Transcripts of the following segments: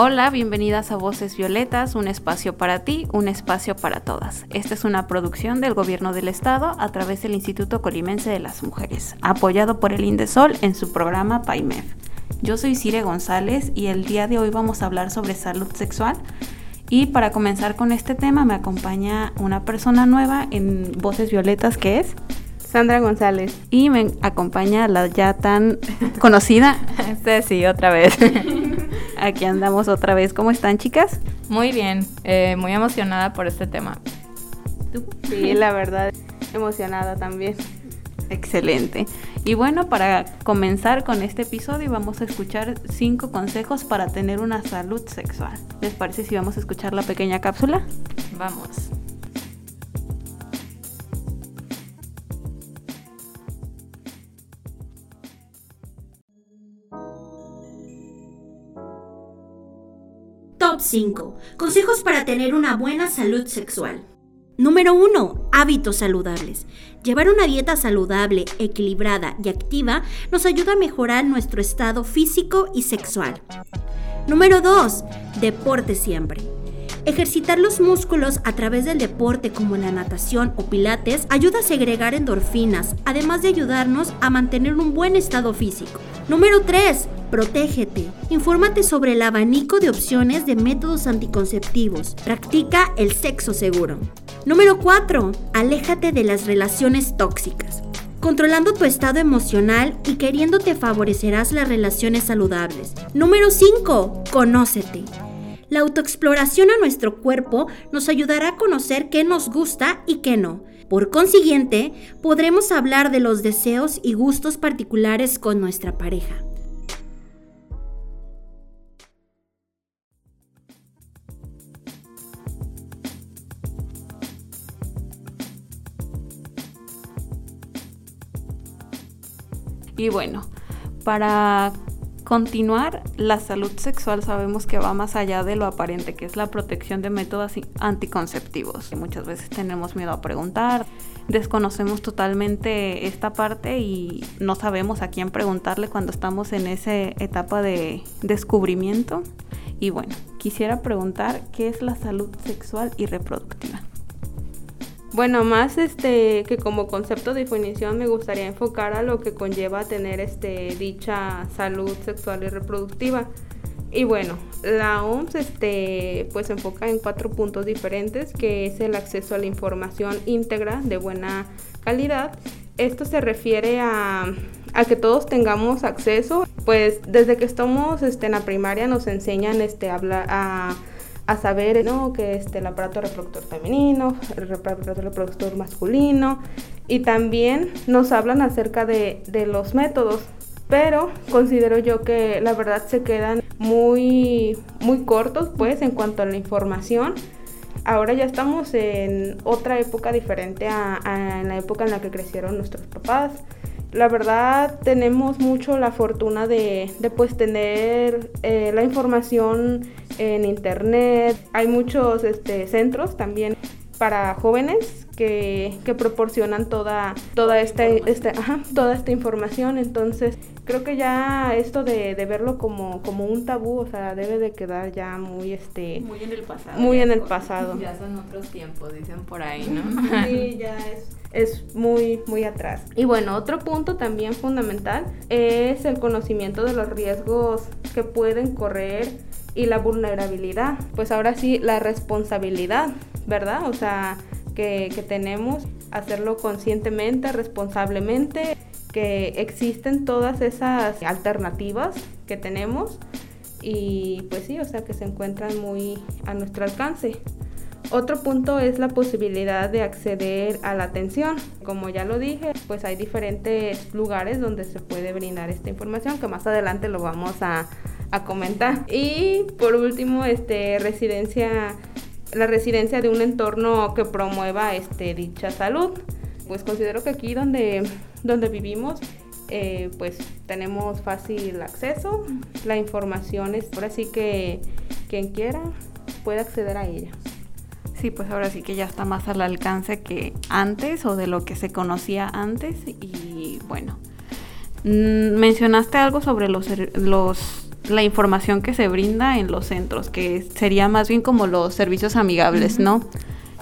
Hola, bienvenidas a Voces Violetas, un espacio para ti, un espacio para todas. Esta es una producción del Gobierno del Estado a través del Instituto Colimense de las Mujeres, apoyado por el Indesol en su programa PAIMEF. Yo soy Cire González y el día de hoy vamos a hablar sobre salud sexual. Y para comenzar con este tema me acompaña una persona nueva en Voces Violetas que es Sandra González. Y me acompaña la ya tan conocida Ceci, otra vez. Aquí andamos otra vez. ¿Cómo están, chicas? Muy bien, eh, muy emocionada por este tema. Sí, la verdad, emocionada también. Excelente. Y bueno, para comenzar con este episodio vamos a escuchar cinco consejos para tener una salud sexual. ¿Les parece si vamos a escuchar la pequeña cápsula? Vamos. 5. Consejos para tener una buena salud sexual. Número 1. Hábitos saludables. Llevar una dieta saludable, equilibrada y activa nos ayuda a mejorar nuestro estado físico y sexual. Número 2. Deporte siempre. Ejercitar los músculos a través del deporte como la natación o pilates ayuda a segregar endorfinas, además de ayudarnos a mantener un buen estado físico. Número 3. Protégete. Infórmate sobre el abanico de opciones de métodos anticonceptivos. Practica el sexo seguro. Número 4. Aléjate de las relaciones tóxicas. Controlando tu estado emocional y queriéndote favorecerás las relaciones saludables. Número 5. Conócete. La autoexploración a nuestro cuerpo nos ayudará a conocer qué nos gusta y qué no. Por consiguiente, podremos hablar de los deseos y gustos particulares con nuestra pareja. Y bueno, para continuar, la salud sexual sabemos que va más allá de lo aparente, que es la protección de métodos anticonceptivos. Muchas veces tenemos miedo a preguntar, desconocemos totalmente esta parte y no sabemos a quién preguntarle cuando estamos en esa etapa de descubrimiento. Y bueno, quisiera preguntar qué es la salud sexual y reproductiva. Bueno, más este que como concepto de definición me gustaría enfocar a lo que conlleva tener este dicha salud sexual y reproductiva. Y bueno, la OMS este pues enfoca en cuatro puntos diferentes, que es el acceso a la información íntegra de buena calidad. Esto se refiere a, a que todos tengamos acceso, pues desde que estamos este, en la primaria nos enseñan este, hablar, a a saber ¿no? que este, el aparato reproductor femenino, el aparato reproductor masculino y también nos hablan acerca de, de los métodos pero considero yo que la verdad se quedan muy muy cortos pues en cuanto a la información ahora ya estamos en otra época diferente a, a la época en la que crecieron nuestros papás la verdad tenemos mucho la fortuna de, de pues tener eh, la información en internet. Hay muchos este, centros también para jóvenes que, que proporcionan toda, toda, esta, esta, toda esta información. Entonces creo que ya esto de, de, verlo como, como un tabú, o sea, debe de quedar ya muy este muy en el pasado. Muy en el pasado. Ya son otros tiempos, dicen por ahí, ¿no? Sí, ya es es muy, muy atrás. Y bueno, otro punto también fundamental es el conocimiento de los riesgos que pueden correr y la vulnerabilidad. Pues ahora sí, la responsabilidad, ¿verdad? O sea, que, que tenemos hacerlo conscientemente, responsablemente, que existen todas esas alternativas que tenemos y pues sí, o sea, que se encuentran muy a nuestro alcance. Otro punto es la posibilidad de acceder a la atención. Como ya lo dije, pues hay diferentes lugares donde se puede brindar esta información, que más adelante lo vamos a, a comentar. Y por último, este residencia la residencia de un entorno que promueva este dicha salud. Pues considero que aquí donde donde vivimos eh, pues tenemos fácil acceso, la información es ahora sí que quien quiera puede acceder a ella. Sí, pues ahora sí que ya está más al alcance que antes o de lo que se conocía antes y bueno, mm, mencionaste algo sobre los, los la información que se brinda en los centros, que sería más bien como los servicios amigables, ¿no?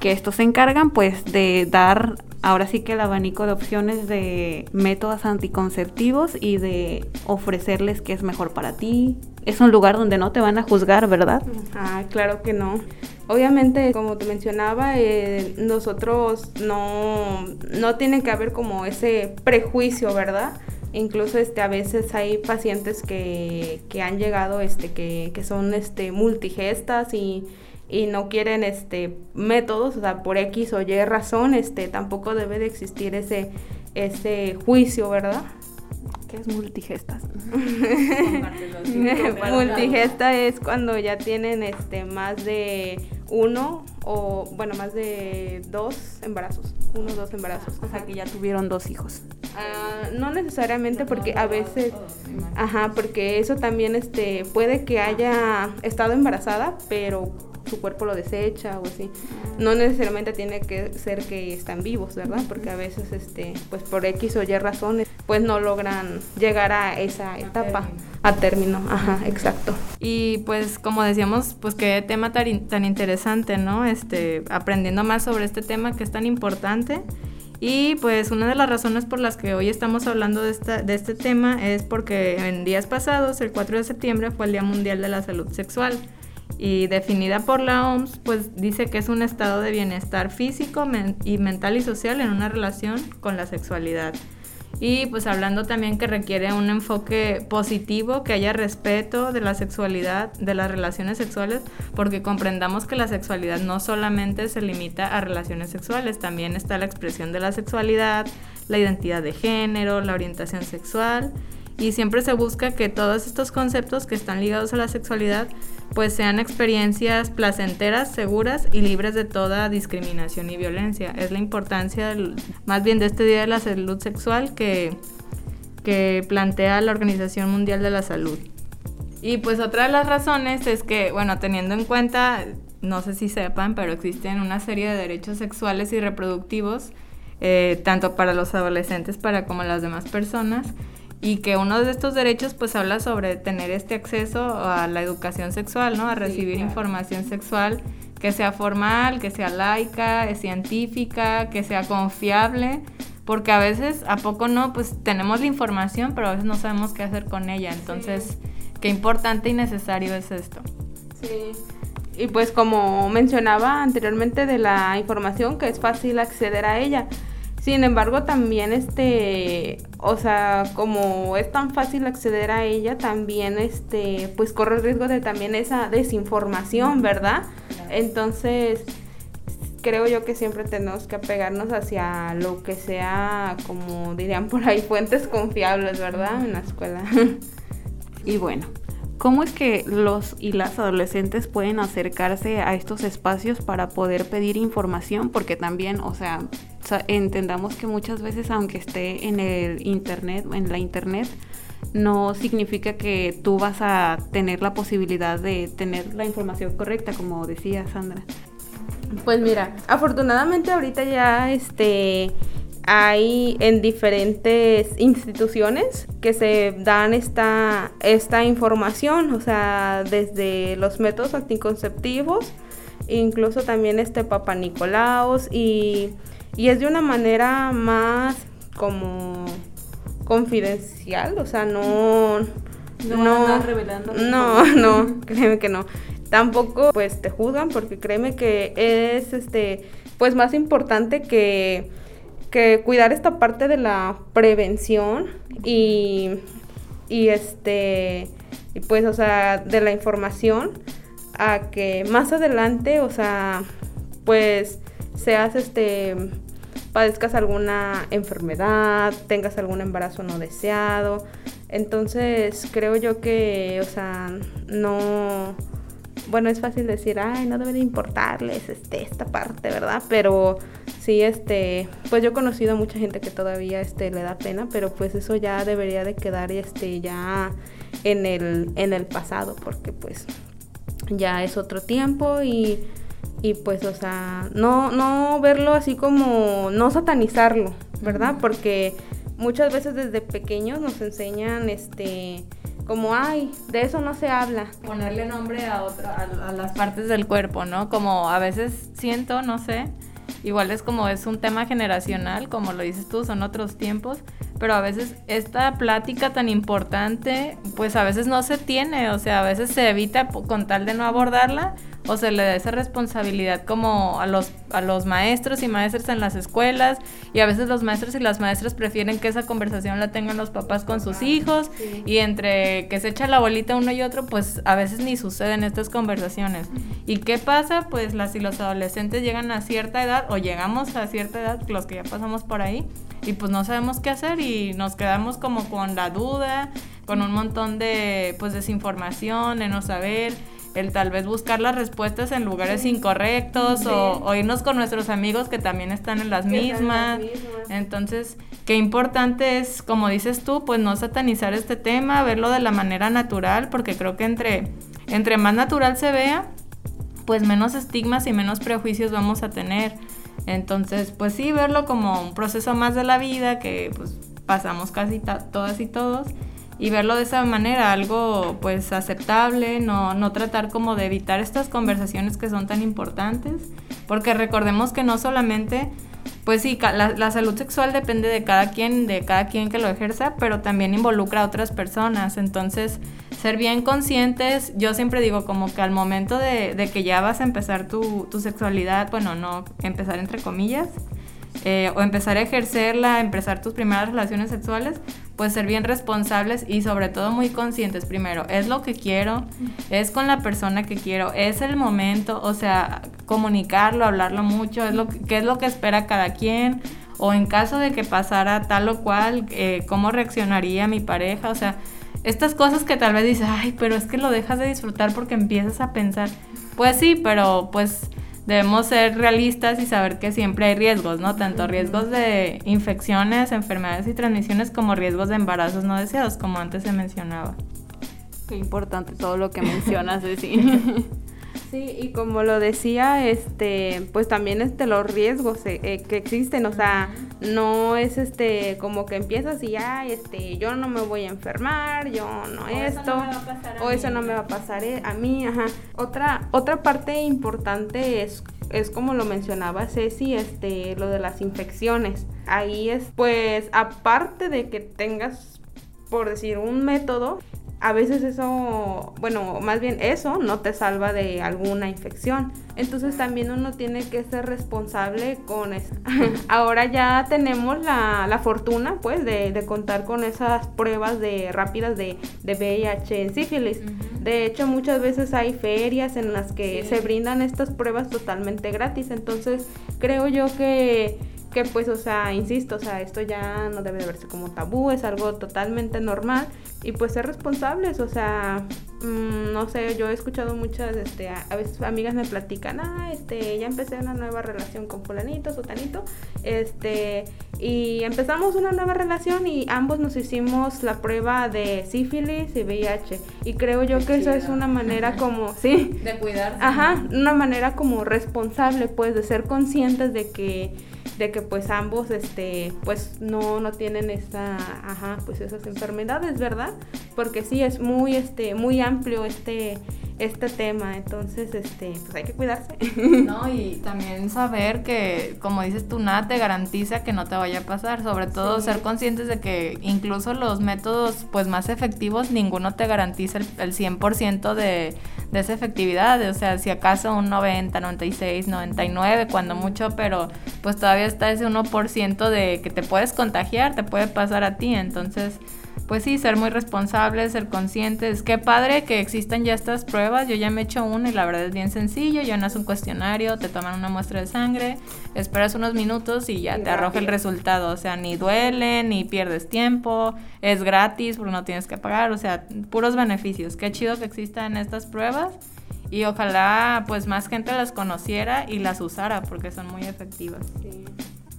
Que estos se encargan pues de dar ahora sí que el abanico de opciones de métodos anticonceptivos y de ofrecerles qué es mejor para ti. Es un lugar donde no te van a juzgar, ¿verdad? Ah, claro que no. Obviamente, como te mencionaba, eh, nosotros no, no tiene que haber como ese prejuicio, ¿verdad? Incluso este, a veces hay pacientes que, que han llegado, este, que, que son este, multigestas y y no quieren este métodos, o sea, por X o Y razón, este tampoco debe de existir ese ese juicio, ¿verdad? ¿Qué es multigestas? Multigesta es cuando ya tienen este más de uno o bueno, más de dos embarazos, uno o dos embarazos. O sea, que ya tuvieron dos hijos. Ah, no necesariamente porque a veces, ajá, porque eso también este puede que haya estado embarazada, pero su cuerpo lo desecha o así. No necesariamente tiene que ser que están vivos, ¿verdad? Porque a veces, este, pues por X o Y razones, pues no logran llegar a esa etapa, a término. Ajá, exacto. Y pues como decíamos, pues qué tema tan, tan interesante, ¿no? Este, aprendiendo más sobre este tema que es tan importante. Y pues una de las razones por las que hoy estamos hablando de, esta, de este tema es porque en días pasados, el 4 de septiembre, fue el Día Mundial de la Salud Sexual y definida por la OMS, pues dice que es un estado de bienestar físico y mental y social en una relación con la sexualidad. Y pues hablando también que requiere un enfoque positivo, que haya respeto de la sexualidad, de las relaciones sexuales, porque comprendamos que la sexualidad no solamente se limita a relaciones sexuales, también está la expresión de la sexualidad, la identidad de género, la orientación sexual y siempre se busca que todos estos conceptos que están ligados a la sexualidad pues sean experiencias placenteras, seguras y libres de toda discriminación y violencia. Es la importancia más bien de este Día de la Salud Sexual que, que plantea la Organización Mundial de la Salud. Y pues otra de las razones es que, bueno, teniendo en cuenta, no sé si sepan, pero existen una serie de derechos sexuales y reproductivos, eh, tanto para los adolescentes para como las demás personas, y que uno de estos derechos pues habla sobre tener este acceso a la educación sexual, ¿no? A recibir información sexual que sea formal, que sea laica, científica, que sea confiable, porque a veces, a poco no, pues tenemos la información, pero a veces no sabemos qué hacer con ella, entonces, qué importante y necesario es esto. Sí. Y pues como mencionaba anteriormente de la información, que es fácil acceder a ella. Sin embargo, también este, o sea, como es tan fácil acceder a ella, también este, pues corre el riesgo de también esa desinformación, ¿verdad? Entonces, creo yo que siempre tenemos que apegarnos hacia lo que sea, como dirían por ahí, fuentes confiables, ¿verdad? En la escuela. Y bueno, ¿Cómo es que los y las adolescentes pueden acercarse a estos espacios para poder pedir información? Porque también, o sea, entendamos que muchas veces, aunque esté en el internet, en la internet, no significa que tú vas a tener la posibilidad de tener la información correcta, como decía Sandra. Pues mira, afortunadamente ahorita ya este hay en diferentes instituciones que se dan esta, esta información, o sea, desde los métodos anticonceptivos, incluso también este Papa Nicolaos, y, y es de una manera más como confidencial, o sea, no... No, no, revelando no, no, créeme que no. Tampoco pues te juzgan porque créeme que es este pues más importante que que cuidar esta parte de la prevención y, y este, y pues, o sea, de la información a que más adelante, o sea, pues seas este, padezcas alguna enfermedad, tengas algún embarazo no deseado, Entonces creo yo que, o sea, no, bueno, es fácil decir, ay, no debe de importarles este, esta parte, ¿verdad? Pero sí, este, pues yo he conocido a mucha gente que todavía este, le da pena, pero pues eso ya debería de quedar este, ya en el, en el pasado, porque pues ya es otro tiempo y, y pues, o sea, no, no verlo así como, no satanizarlo, ¿verdad? Porque muchas veces desde pequeños nos enseñan, este, como, ay, de eso no se habla. Ponerle nombre a, otra, a, las partes del cuerpo, ¿no? Como a veces siento, no sé, igual es como es un tema generacional, como lo dices tú, son otros tiempos, pero a veces esta plática tan importante, pues a veces no se tiene, o sea, a veces se evita con tal de no abordarla o se le da esa responsabilidad como a los, a los maestros y maestras en las escuelas y a veces los maestros y las maestras prefieren que esa conversación la tengan los papás con sus hijos y entre que se echa la bolita uno y otro, pues a veces ni suceden estas conversaciones. ¿Y qué pasa? Pues las y los adolescentes llegan a cierta edad o llegamos a cierta edad, los que ya pasamos por ahí, y pues no sabemos qué hacer y nos quedamos como con la duda, con un montón de pues desinformación, de no saber el tal vez buscar las respuestas en lugares incorrectos o, irnos con nuestros amigos que también están en las, mismas. Entonces, qué importante es, como dices tú, pues no satanizar este tema, verlo de la manera natural, porque creo que entre, entre más natural se vea, pues menos estigmas y menos prejuicios vamos a tener. Entonces, pues sí, verlo como un proceso más de la vida que pues pasamos casi todas y todos y verlo de esa manera, algo pues aceptable, no, no tratar como de evitar estas conversaciones que son tan importantes, porque recordemos que no solamente, pues sí, la, salud sexual depende de cada quien, de cada quien que lo ejerza, pero también involucra a otras personas, entonces ser bien conscientes, yo siempre digo como que al momento de, de que ya vas a empezar tu, tu sexualidad, bueno, no empezar entre comillas, eh, o empezar a ejercerla, empezar tus primeras relaciones sexuales, pues ser bien responsables y sobre todo muy conscientes. Primero, es lo que quiero, es con la persona que quiero, es el momento, o sea, comunicarlo, hablarlo mucho, es lo qué es lo que espera cada quien, o en caso de que pasara tal o cual, eh, cómo reaccionaría mi pareja, o sea, estas cosas que tal vez dices, ay, pero es que lo dejas de disfrutar porque empiezas a pensar, pues sí, pero pues debemos ser realistas y saber que siempre hay riesgos, ¿no? Tanto riesgos de infecciones, enfermedades y transmisiones como riesgos de embarazos no deseados, como antes se mencionaba. Qué importante todo lo que mencionas, sí. Sí, y como lo decía, este, pues también este los riesgos eh, eh, que existen, o sea, no es este como que empiezas y ya, este, yo no me voy a enfermar, yo no esto, o eso no me va a pasar eh, a mí, ajá. Otra otra parte importante es es como lo mencionaba Ceci, este, lo de las infecciones. Ahí es, pues, aparte de que tengas, por decir, un método, a veces eso, bueno, más bien eso no te salva de alguna infección. Entonces también uno tiene que ser responsable con eso. Ahora ya tenemos la, la fortuna, pues, de, de, contar con esas pruebas de rápidas de, de VIH en sífilis. De hecho, muchas veces hay ferias en las que se brindan estas pruebas totalmente gratis. Entonces, creo yo que que pues, o sea, insisto, o sea, esto ya no debe de verse como tabú, es algo totalmente normal y pues ser responsables, o sea, mmm, no sé, yo he escuchado muchas, este, a, veces amigas me platican, ah, este, ya empecé una nueva relación con fulanito, sotanito, este, y empezamos una nueva relación y ambos nos hicimos la prueba de sífilis y VIH y creo yo que eso es una manera como, sí, de cuidarse. Ajá, una manera como responsable, pues, de ser conscientes de que de que pues ambos este pues no no tienen esta ajá pues esas enfermedades verdad porque sí es muy este muy amplio este este tema entonces este pues hay que cuidarse. No y también saber que como dices tú nada te garantiza que no te vaya a pasar sobre todo ser conscientes de que incluso los métodos pues más efectivos ninguno te garantiza el, el 100% de, de esa efectividad. O sea si acaso un 90 96 99 cuando mucho pero pues todavía está ese 1% de que te puedes contagiar, te puede pasar a ti. Entonces, pues sí, ser muy responsables, ser conscientes. Qué padre que existan ya estas pruebas. Yo ya me he hecho una y la verdad es bien sencillo. Llenas un cuestionario, te toman una muestra de sangre, esperas unos minutos y ya te arroja el resultado. O sea, ni duele, ni pierdes tiempo, es gratis porque no tienes que pagar. O sea, puros beneficios. Qué chido que existan estas pruebas y ojalá pues más gente las conociera y las usara porque son muy efectivas. Sí.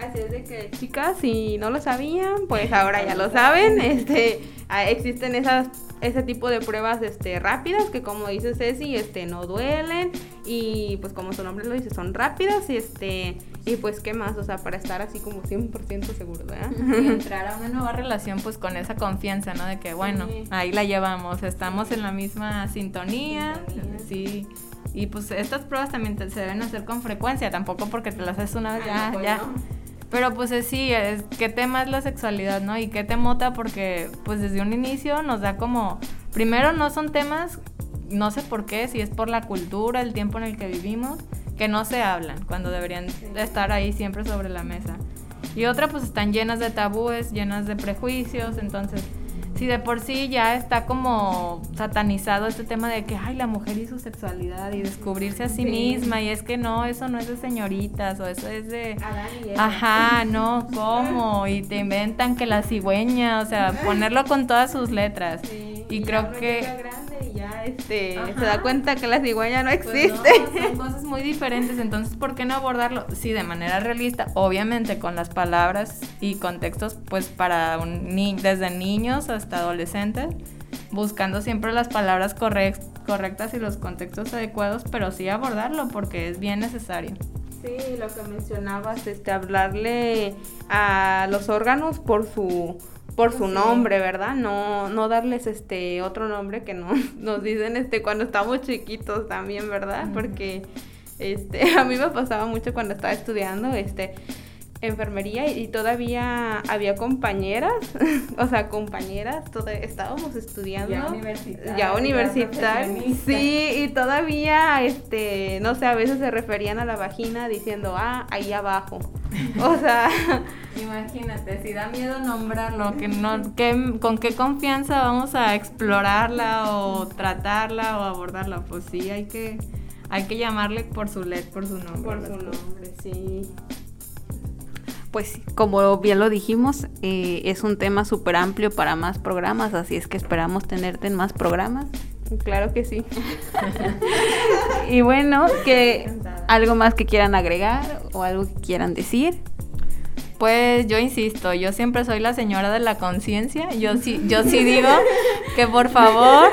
Así es de que chicas, si no lo sabían, pues ahora ya lo saben. Este, ah, existen esas ese tipo de pruebas este rápidas que como dice Ceci, este no duelen y pues como su nombre lo dice, son rápidas y este y pues qué más, o sea, para estar así como 100% seguro, ¿verdad? Y entrar a una nueva relación pues con esa confianza, ¿no? De que bueno, ahí la llevamos, estamos en la misma sintonía, sí. Y pues estas pruebas también se deben hacer con frecuencia, tampoco porque te las haces una vez, ya, pues, ya. Pero pues sí, es, ¿qué tema es la sexualidad, no? Y qué te mota porque pues desde un inicio nos da como, primero no son temas, no sé por qué, si es por la cultura, el tiempo en el que vivimos, que no se hablan cuando deberían estar ahí siempre sobre la mesa. Y otra pues están llenas de tabúes, llenas de prejuicios, entonces si de por sí ya está como satanizado este tema de que, ay, la mujer y su sexualidad y descubrirse a sí, misma, y es que no, eso no es de señoritas, o eso es de... Ajá, no, ¿cómo? Y te inventan que la cigüeña, o sea, ponerlo con todas sus letras. y creo que este, se da cuenta que la cigüeña no pues existe. son cosas muy diferentes, entonces ¿por qué no abordarlo? Sí, de manera realista, obviamente con las palabras y contextos, pues para un ni desde niños hasta adolescentes, buscando siempre las palabras correctas y los contextos adecuados, pero sí abordarlo porque es bien necesario. Sí, lo que mencionabas, este, hablarle a los órganos por su por su nombre, ¿verdad? No, no darles este otro nombre que no, nos dicen este cuando estamos chiquitos también, ¿verdad? Porque este, a mí me pasaba mucho cuando estaba estudiando, este, enfermería y, todavía había compañeras, o sea, compañeras, estábamos estudiando. Ya universitaria. Ya universitaria. Sí, y todavía, este, no sé, a veces se referían a la vagina diciendo, ah, ahí abajo. O sea... Imagínate, si da miedo nombrarlo, que no, que, con qué confianza vamos a explorarla o tratarla o abordarla, pues sí, hay que, hay que llamarle por su led, por su nombre. Por su nombre, sí pues como bien lo dijimos, eh, es un tema súper amplio para más programas, así es que esperamos tenerte en más programas. Claro que sí. y bueno, que algo más que quieran agregar o algo que quieran decir. Pues yo insisto, yo siempre soy la señora de la conciencia. Yo sí, yo sí digo que por favor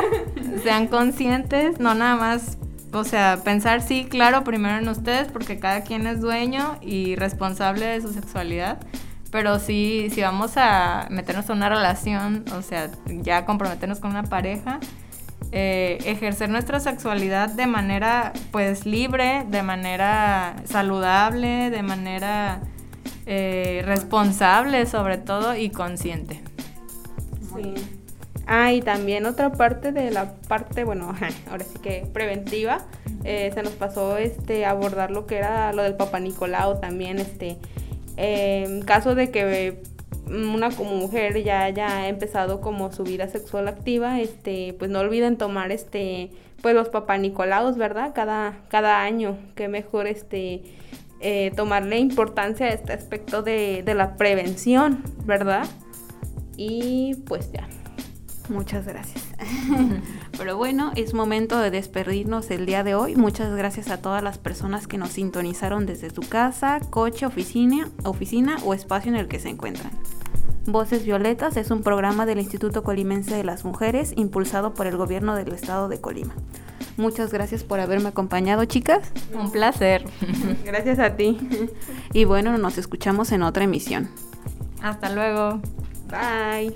sean conscientes, no nada más o sea, pensar sí, claro, primero en ustedes, porque cada quien es dueño y responsable de su sexualidad. Pero sí, si vamos a meternos en una relación, o sea, ya comprometernos con una pareja, eh, ejercer nuestra sexualidad de manera pues libre, de manera saludable, de manera eh, responsable sobre todo y consciente. Sí. Ah, y también otra parte de la parte, bueno, ahora sí que preventiva, eh, se nos pasó este abordar lo que era lo del Papa Nicolau también, este, en caso de que una mujer ya haya empezado como su vida sexual activa, este, pues no olviden tomar este, pues los Papa Nicolaos, ¿verdad? Cada, cada año, que mejor este, eh, tomarle importancia a este aspecto de, de la prevención, ¿verdad? Y pues ya. Muchas gracias. Pero bueno, es momento de despedirnos el día de hoy. Muchas gracias a todas las personas que nos sintonizaron desde su casa, coche, oficina, oficina o espacio en el que se encuentran. Voces Violetas es un programa del Instituto Colimense de las Mujeres impulsado por el gobierno del estado de Colima. Muchas gracias por haberme acompañado, chicas. Un placer. Gracias a ti. Y bueno, nos escuchamos en otra emisión. Hasta luego. Bye.